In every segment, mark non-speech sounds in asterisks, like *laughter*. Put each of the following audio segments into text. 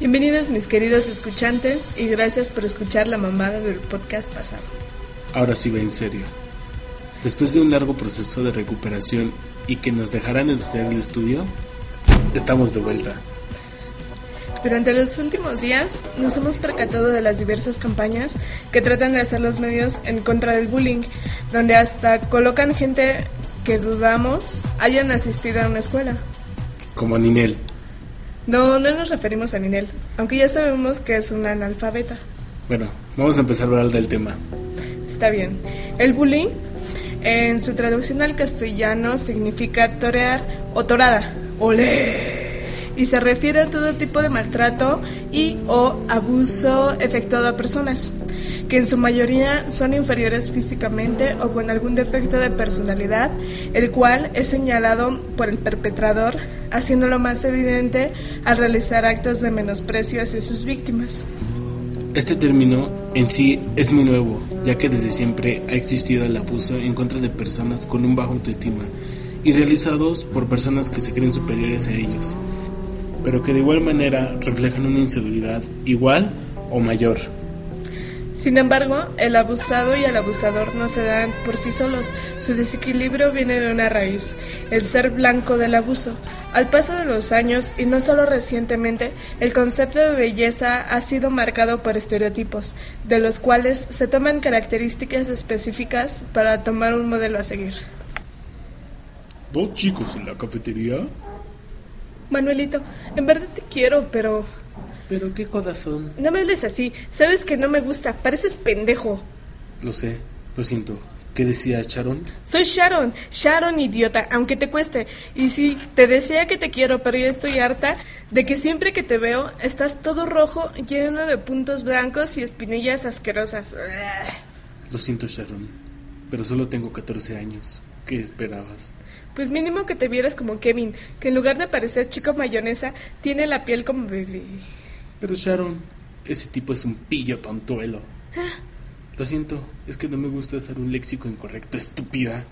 Bienvenidos mis queridos escuchantes y gracias por escuchar la mamada del podcast pasado. Ahora sí va en serio. Después de un largo proceso de recuperación y que nos dejarán hacer el estudio, estamos de vuelta. Durante los últimos días nos hemos percatado de las diversas campañas que tratan de hacer los medios en contra del bullying, donde hasta colocan gente que dudamos hayan asistido a una escuela. Como Ninel. No, no nos referimos a Ninel, aunque ya sabemos que es una analfabeta. Bueno, vamos a empezar a hablar del tema. Está bien. El bullying, en su traducción al castellano, significa torear o torada. ¡Olé! Y se refiere a todo tipo de maltrato y o abuso efectuado a personas que en su mayoría son inferiores físicamente o con algún defecto de personalidad, el cual es señalado por el perpetrador, haciéndolo más evidente al realizar actos de menosprecio hacia sus víctimas. Este término en sí es muy nuevo, ya que desde siempre ha existido el abuso en contra de personas con un bajo autoestima y realizados por personas que se creen superiores a ellos, pero que de igual manera reflejan una inseguridad igual o mayor. Sin embargo, el abusado y el abusador no se dan por sí solos. Su desequilibrio viene de una raíz, el ser blanco del abuso. Al paso de los años, y no solo recientemente, el concepto de belleza ha sido marcado por estereotipos, de los cuales se toman características específicas para tomar un modelo a seguir. ¿Dos chicos en la cafetería? Manuelito, en verdad te quiero, pero Pero qué corazón. no me hables así. Sabes que no me gusta, pareces pendejo. Lo sé, lo siento. ¿Qué decía Sharon? Soy Sharon, Sharon idiota, aunque te cueste. Y sí, te desea que te quiero, pero ya estoy harta de que siempre que te veo estás todo rojo, lleno de puntos blancos y espinillas asquerosas. Lo siento, Sharon, pero solo tengo 14 años. ¿Qué esperabas? Pues mínimo que te vieras como Kevin, que en lugar de parecer chico mayonesa, tiene la piel como bebé. Pero Sharon, ese tipo es un pillo tontuelo. Lo siento, es que no me gusta usar un léxico incorrecto, estúpida.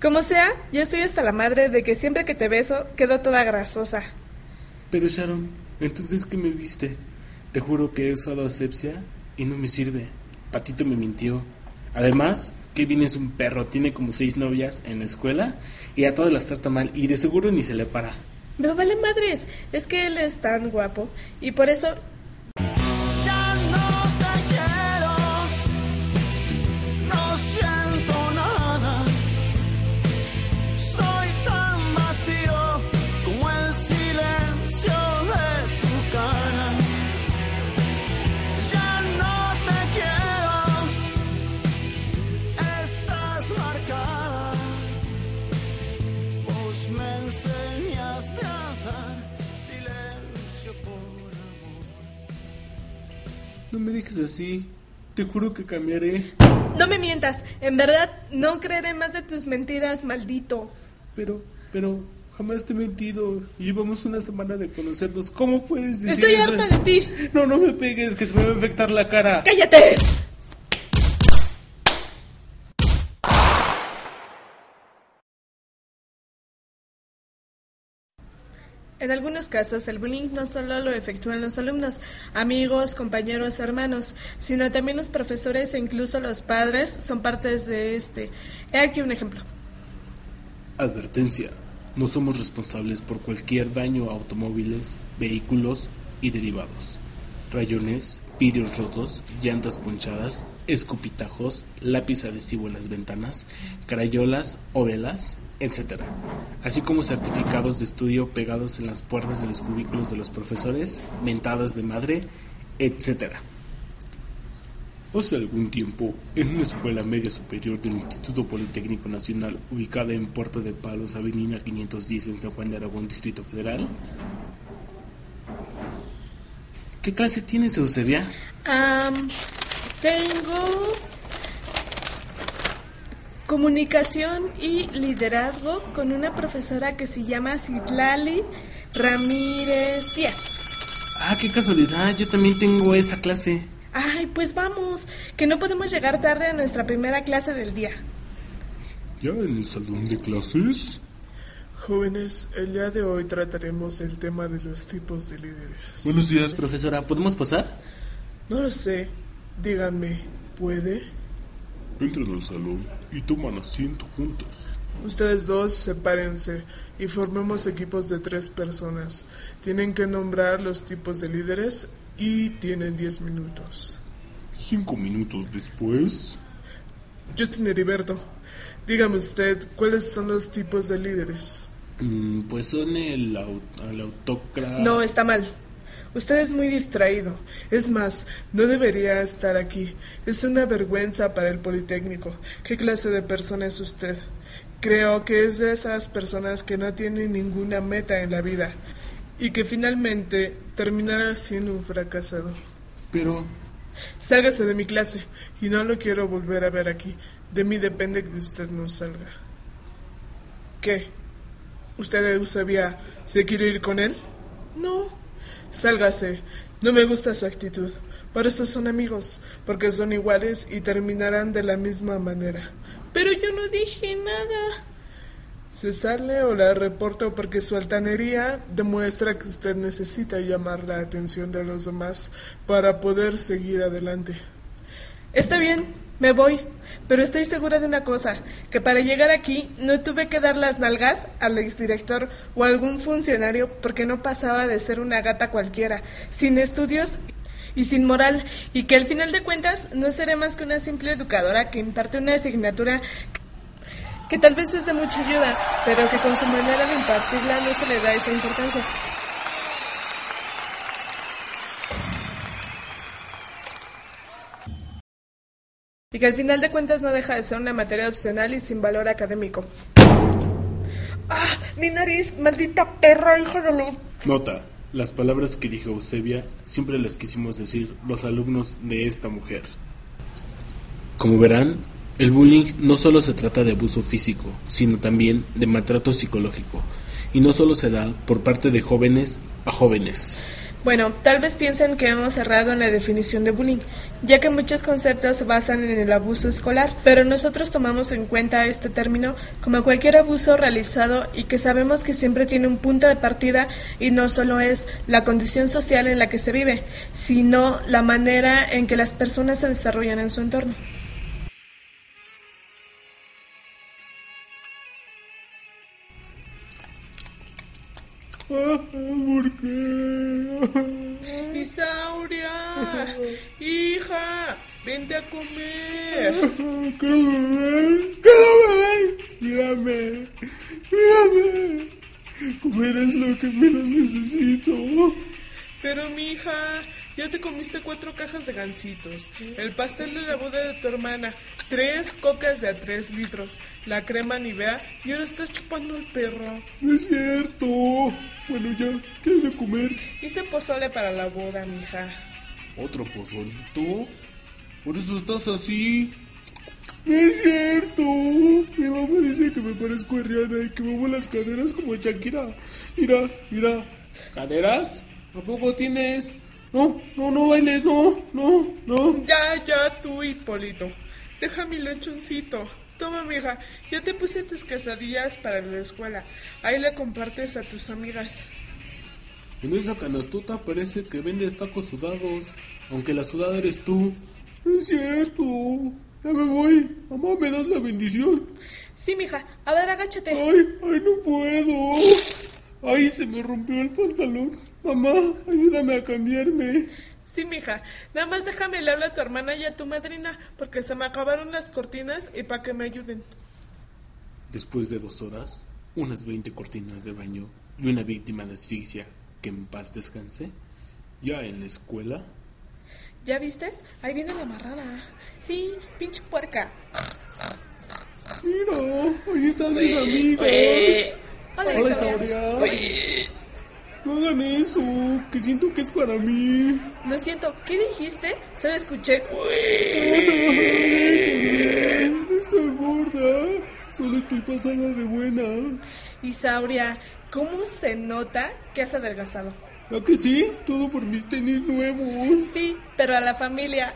Como sea, ya estoy hasta la madre de que siempre que te beso quedo toda grasosa. Pero Sharon, entonces ¿qué me viste? Te juro que he usado asepsia y no me sirve. Patito me mintió. Además, Kevin es un perro, tiene como seis novias en la escuela y a todas las trata mal y de seguro ni se le para. Me vale madres, es que él es tan guapo y por eso me dejes así. Te juro que cambiaré. No me mientas, en verdad no creeré más de tus mentiras, maldito. Pero, pero, jamás te he mentido. Llevamos una semana de conocernos. ¿Cómo puedes decir Estoy eso? harta de ti. No, no me pegues, que se me va a infectar la cara. ¡Cállate! En algunos casos, el bullying no solo lo efectúan los alumnos, amigos, compañeros, hermanos, sino también los profesores e incluso los padres son partes de este. He aquí un ejemplo. Advertencia. No somos responsables por cualquier daño a automóviles, vehículos y derivados. Rayones, vidrios rotos, llantas ponchadas, escupitajos, lápiz adhesivo en las ventanas, crayolas o velas, etc. Así como certificados de estudio pegados en las puertas de los cubículos de los profesores, mentadas de madre, etc. Hace algún tiempo, en una escuela media superior del Instituto Politécnico Nacional, ubicada en Puerto de Palos, Avenida 510 en San Juan de Aragón, Distrito Federal. ¿Qué clase tienes, Eusebia? Am, tengo comunicación y liderazgo con una profesora que se llama Citlali Ramírez Díaz. Ah, qué casualidad, yo también tengo esa clase. Ay, pues vamos, que no podemos llegar tarde a nuestra primera clase del día. ¿Ya en el salón de clases? Jóvenes, el día de hoy trataremos el tema de los tipos de líderes. Buenos días, profesora. ¿Podemos pasar? No lo sé. Díganme, ¿puede? Entran al salón y toman asiento juntos. Ustedes dos sepárense y formemos equipos de tres personas. Tienen que nombrar los tipos de líderes y tienen diez minutos. Cinco minutos después, Justin Heriberto, dígame usted, ¿cuáles son los tipos de líderes? Mm, pues son el, au- el autócrata. No, está mal. Usted es muy distraído. Es más, no debería estar aquí. Es una vergüenza para el Politécnico. ¿Qué clase de persona es usted? Creo que es de esas personas que no tienen ninguna meta en la vida y que finalmente terminará siendo un fracasado. Pero, Sálgase de mi clase y no lo quiero volver a ver aquí. De mí depende que usted no salga. ¿Qué? ¿Usted, Eusebia, se quiere ir con él? No. Sálgase. No me gusta su actitud. Por eso son amigos, porque son iguales y terminarán de la misma manera. Pero yo no dije nada. Se sale o la reporto porque su altanería demuestra que usted necesita llamar la atención de los demás para poder seguir adelante. Está bien, me voy. Pero estoy segura de una cosa, que para llegar aquí no tuve que dar las nalgas al exdirector o a algún funcionario porque no pasaba de ser una gata cualquiera, sin estudios y sin moral, y que al final de cuentas no seré más que una simple educadora que imparte una asignatura que tal vez es de mucha ayuda, pero que con su manera de impartirla no se le da esa importancia. Y que al final de cuentas no deja de ser una materia opcional y sin valor académico. ¡Ah! ¡Mi nariz! ¡Maldita perra, hijo de la... nota, las palabras que dijo Eusebia siempre las quisimos decir los alumnos de esta mujer. Como verán, el bullying no solo se trata de abuso físico, sino también de maltrato psicológico. Y no solo se da por parte de jóvenes a jóvenes. Bueno, tal vez piensen que hemos errado en la definición de bullying, ya que muchos conceptos se basan en el abuso escolar, pero nosotros tomamos en cuenta este término como cualquier abuso realizado y que sabemos que siempre tiene un punto de partida y no solo es la condición social en la que se vive, sino la manera en que las personas se desarrollan en su entorno. Vente a comer. *laughs* ¿Qué bebé? ¿Qué bebé? Mírame, mírame. Comer es lo que menos necesito. Pero mi hija, ya te comiste cuatro cajas de gansitos, el pastel de la boda de tu hermana, tres cocas de a tres litros, la crema Nivea y ahora estás chupando al perro. No es cierto. Bueno, ya, ¿qué hay de comer? Hice pozole para la boda, mija. ¿Otro pozolito? ¿Por eso estás así? No es cierto. Mi mamá dice que me parezco a Rihanna y que muevo las caderas como Shakira. Mira, mira. ¿Caderas? ¿A poco tienes? No, no, no bailes, no, no, no. Ya, ya, tú, Hipólito. Deja mi lechoncito. Toma, mija, ya te puse tus quesadillas para la escuela. Ahí le compartes a tus amigas. En esa canastota parece que vendes tacos sudados, aunque la sudada eres tú. No es cierto. Ya me voy. Mamá, ¿me das la bendición? Sí, mija, a ver, agáchate. Ay, ay, no puedo. Ay, se me rompió el pantalón. Mamá, ayúdame a cambiarme. Sí, mija, nada más déjame le hablo a tu hermana y a tu madrina, porque se me acabaron las cortinas y para que me ayuden. Después de dos horas, unas 20 cortinas de baño y una víctima de asfixia que en paz descanse, ya en la escuela, ¿Ya vistes? Ahí viene la amarrada. Sí, pinche puerca. Mira, ahí están mis amigos. Hola, Hola, Isabel. Sauria. No hagan eso, que siento que es para mí. Lo siento, ¿qué dijiste? Solo escuché. No *laughs* estoy gorda, solo estoy pasada de buena. Isauria, ¿cómo se nota que has adelgazado? ¿A que sí? Todo por mis tenis nuevos. Sí, pero a la familia.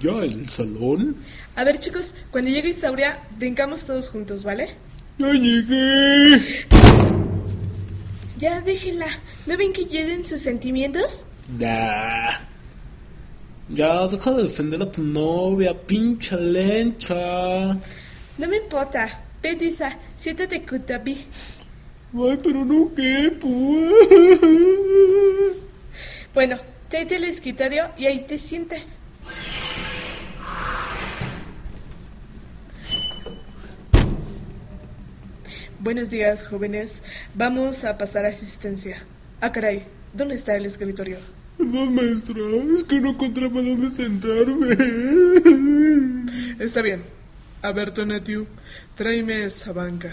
¿Ya el salón? A ver, chicos, cuando llegue Isauria, brincamos todos juntos, ¿vale? ¡Ya llegué! Ya déjenla. ¿No ven que lleguen sus sentimientos? Nah. Ya, deja de defender a tu novia, pincha lencha. No me importa. Ven, Isa, siéntate a mí. Ay, pero no quepo. Bueno, tráete el escritorio y ahí te sientas. Buenos días, jóvenes. Vamos a pasar asistencia. Ah, caray, ¿dónde está el escritorio? Perdón, maestra, es que no encontraba dónde sentarme. Está bien. A ver, Tonatiu, tráeme esa banca.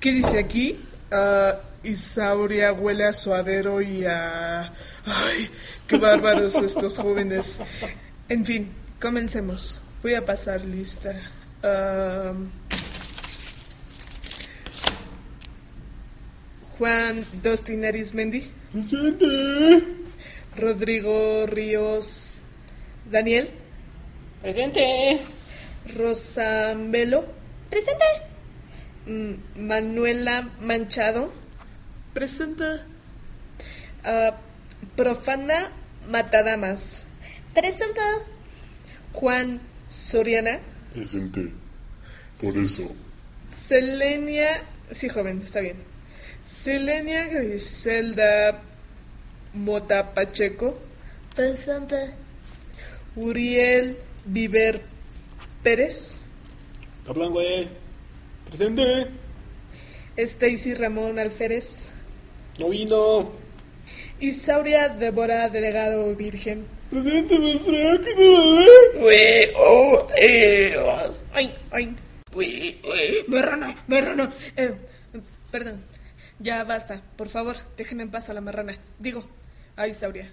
¿Qué dice aquí? Ah, Isauria huele a suadero y a... ¡Ay! ¡Qué bárbaros estos jóvenes! En fin, comencemos. Voy a pasar lista. Ah, Juan Dustin Arismendi. ¡Presente! Rodrigo Ríos. Daniel. Presente. Rosamelo. Presente. Mm, Manuela Manchado. Presenta. Ah, Profana Matadamas. Presente. Juan Soriana. Presente. Por eso. Selenia. Sí, joven, está bien. Selenia Griselda Mota Pacheco. Presente. Uriel Viver Pérez. Hablan, güey. Presente. Stacy Ramón Alférez. No vino. Isauria Débora Delegado Virgen. Presente, maestra, que no. Güey, oh, eh, oh. Ay, ay. Güey, güey. Marrana, marrana. Eh, perdón. Ya basta. Por favor, dejen en paz a la marrana. Digo, a Isauria.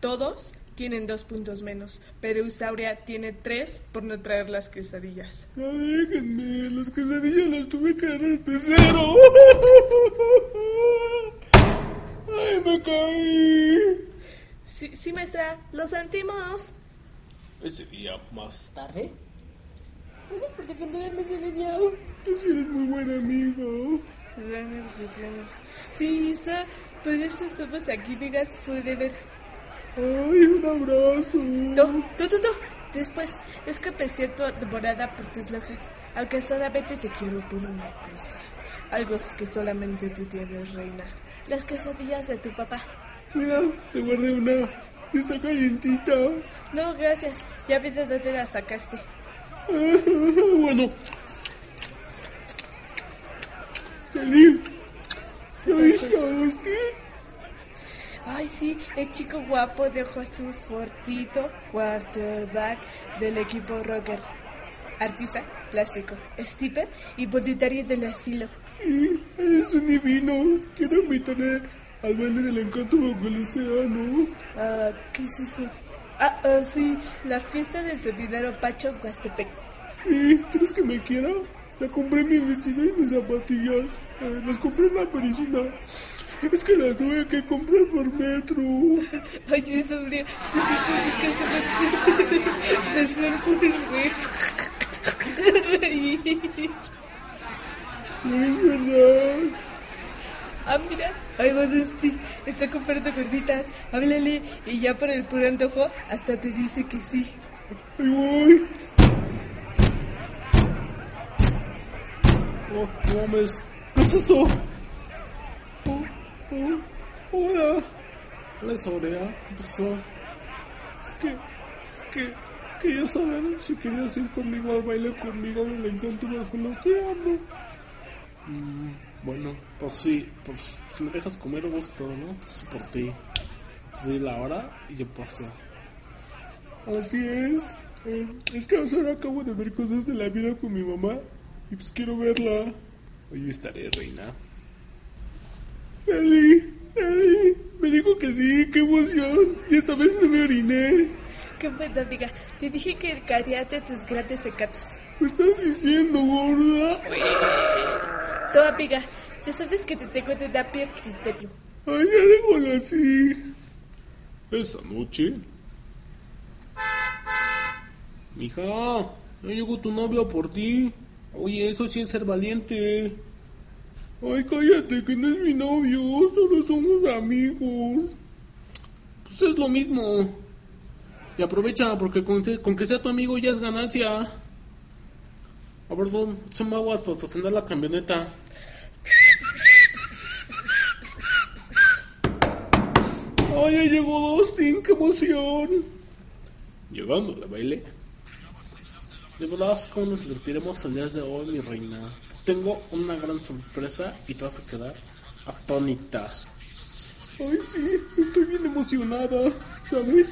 Todos tienen dos puntos menos, pero Isauria tiene tres por no traer las quesadillas. Ya déjenme, las quesadillas las tuve que dar al pecero. *laughs* Ay, me caí. Sí, sí, maestra, lo sentimos. Ese día más tarde. Gracias por defenderme, Selenia. Tú eres muy buen amigo. Sí, Isa, por eso somos aquí, Vegas Forever. Ay, un abrazo. Tú, tú, tú, tú. Después, es que empecé tu temporada por tus lojas. Aunque solamente te quiero por una cosa. Algo que solamente tú tienes, reina. Las quesadillas de tu papá. Mira, te guardé una. Está calientita. No, gracias. Ya vi de dónde la sacaste. *laughs* Bueno. Salí. ¿Ya viste a Agustín? Ay, sí, el chico guapo de ojo azul fortito, quarterback del equipo rocker. Artista plástico, stipper y voluntario del asilo. Sí, eres un divino. Quiero invitarle al baile del encanto bajo el océano. Ah, ¿qué es eso? Ah, ah, sí, la fiesta del sonidero Pacho Huastepec. ¿Y crees que me quiera? Le compré mi vestido y mis zapatillas. Eh, las compré en la medicina. Es que las tuve que comprar por metro. Ay, eso, tío, tú siempre buscas la de ser reír. Es verdad. Ah, mira, ahí va Dusty, está comprando gorditas, háblale y ya por el puro antojo hasta te dice que sí. Ahí voy. Oh, no mames. ¿Qué es eso? Oh, oh, hola. Hola, Saurea. ¿Qué pasó? Es que, es que, quería saber si querías ir conmigo al baile conmigo del encanto bajo el océano. Mm, bueno, pues sí, pues si me dejas comer gusto, ¿no? Pues por ti. Di la hora y yo paso. Así es. Eh, es que ahora acabo de ver cosas de la vida con mi mamá y pues quiero verla. Hoy estaré, reina. Eli, Eli, me dijo que sí, qué emoción. Y esta vez no me oriné. Qué buena amiga, te dije que cariate tus grandes secatos. ¿Me estás diciendo, gorda? Tu amiga, ya sabes que te tengo en un amplio criterio. Ay, ya déjalo así. Esa noche, Mija, ya llegó tu novio por ti. Oye, eso sí es ser valiente. Ay, cállate, que no es mi novio, solo somos amigos. Pues es lo mismo. Y aprovecha, porque con, que- sea tu amigo ya es ganancia. A ver, don, échame agua para estacionar la camioneta. ¡Ay, ya llegó Dustin! ¡Qué emoción! Llegando al baile. De verdad, ¿cómo nos divertiremos el día de hoy, mi reina? Tengo una gran sorpresa y te vas a quedar atónita. Ay, sí, estoy bien emocionada, ¿sabes?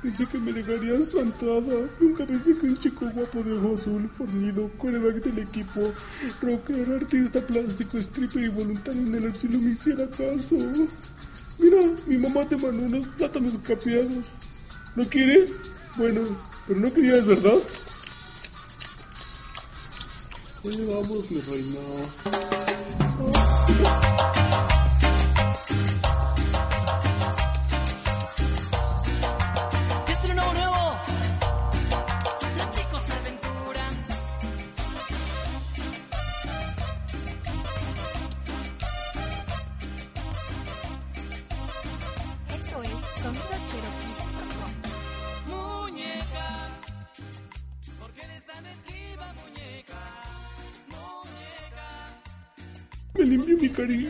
Pensé que me dejarías su entrada. Nunca pensé que un chico guapo de ojo azul, fornido, coreback del equipo, rocker, artista plástico, stripper y voluntario en el asilo me hiciera caso. Mira, mi mamá te mandó unos plátanos capeados. ¿Lo quieres? Bueno, pero no querías, ¿verdad? Ahí vamos, mi reina. Estreno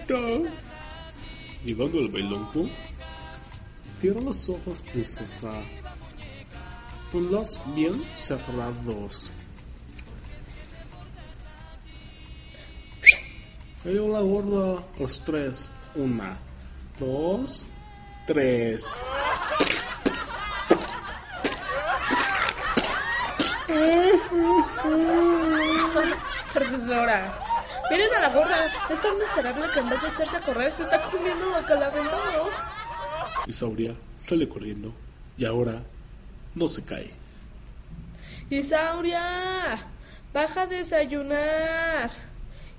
carita. Llegando al bailonco, cierra los ojos, princesa. Ponlos bien cerrados. Hey, hola gorda. Los tres. Una, dos, tres. *laughs* Perdedora. Miren a la gorda. Es tan miserable que en vez de echarse a correr se está comiendo la vendamos. Isauria sale corriendo y ahora no se cae. Isauria, baja a desayunar.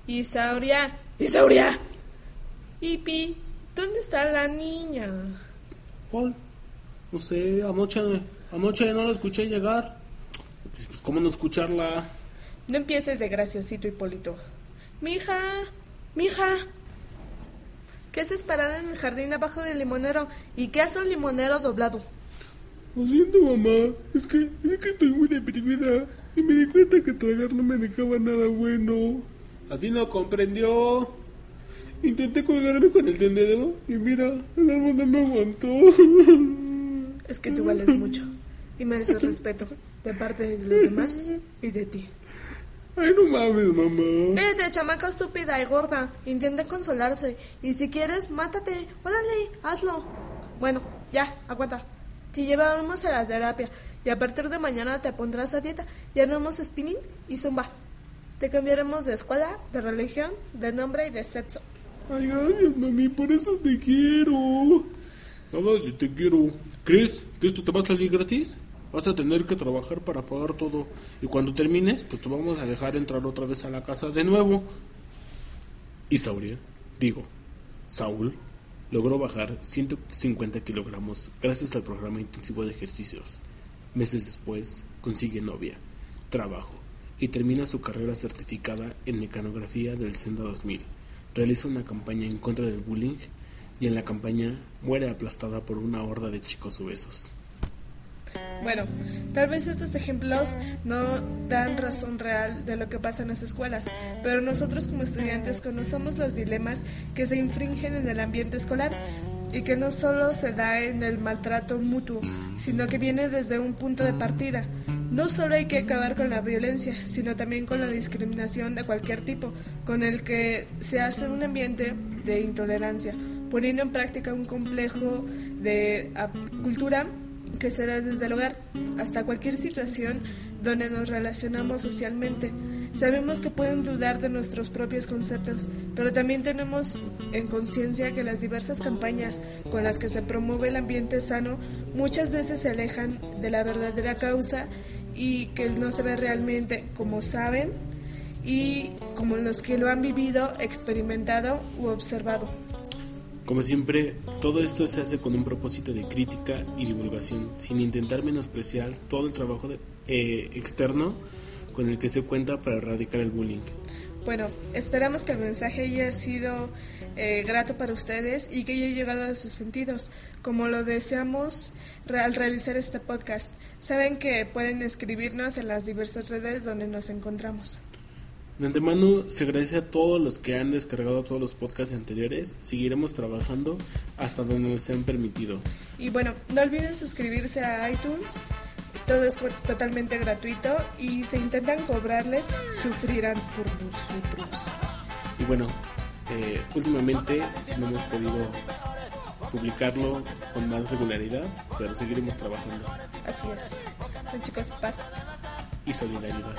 Isauria, Isauria. Ipi, ¿dónde está la niña? ¿Cuál? No sé, anoche, anoche no la escuché llegar. Pues, pues, ¿cómo no escucharla? No empieces de graciosito, Hipólito. Mija, mija. ¿Qué haces parada en el jardín abajo del limonero? ¿Y qué hace un limonero doblado? Lo siento, mamá. Es que, es que estoy muy deprimida. Y me di cuenta que tragar no me dejaba nada bueno. Así no comprendió. Intenté colgarme con el tendedero y mira, el árbol no me aguantó. Es que tú vales mucho y mereces respeto de parte de los demás y de ti. Ay, no mames, mamá. Cállate, chamaca estúpida y gorda. Intenta consolarse. Y si quieres, mátate. Órale, hazlo. Bueno, ya, aguanta. Te llevamos a la terapia. Y a partir de mañana te pondrás a dieta. Y haremos spinning y zumba. Te cambiaremos de escuela, de religión, de nombre y de sexo. Ay, gracias, mami, por eso te quiero. Mamá, yo te quiero. ¿Crees que esto te va a salir gratis? Vas a tener que trabajar para pagar todo. Y cuando termines, pues te vamos a dejar entrar otra vez a la casa de nuevo. Y Sauriel, digo, Saúl, logró bajar 150 kilogramos gracias al programa intensivo de ejercicios. Meses después, consigue novia, trabajo y termina su carrera certificada en mecanografía del Senda 2000. Realiza una campaña en contra del bullying y en la campaña muere aplastada por una horda de chicos obesos. Bueno, tal vez estos ejemplos no dan razón real de lo que pasa en las escuelas, pero nosotros como estudiantes conocemos los dilemas que se infringen en el ambiente escolar y que no solo se da en el maltrato mutuo, sino que viene desde un punto de partida. No solo hay que acabar con la violencia, sino también con la discriminación de cualquier tipo, con el que se hace un ambiente de intolerancia, poniendo en práctica un complejo de cultura que se da desde el hogar hasta cualquier situación donde nos relacionamos socialmente. Sabemos que pueden dudar de nuestros propios conceptos, pero también tenemos en conciencia que las diversas campañas con las que se promueve el ambiente sano muchas veces se alejan de la verdadera causa y que no se ve realmente como saben y como los que lo han vivido, experimentado u observado. Como siempre, todo esto se hace con un propósito de crítica y divulgación, sin intentar menospreciar todo el trabajo de- eh, externo con el que se cuenta para erradicar el bullying. Bueno, esperamos que el mensaje haya sido eh, grato para ustedes y que haya llegado a sus sentidos, como lo deseamos al realizar este podcast. Saben que pueden escribirnos en las diversas redes donde nos encontramos. De antemano se agradece a todos los que han descargado todos los podcasts anteriores. Seguiremos trabajando hasta donde nos sean permitido. Y bueno, no olviden suscribirse a iTunes. Todo es totalmente gratuito y si intentan cobrarles, sufrirán por nosotros. Y bueno, eh, últimamente no hemos podido publicarlo con más regularidad, pero seguiremos trabajando. Así es. Bueno, chicos, paz. Y solidaridad.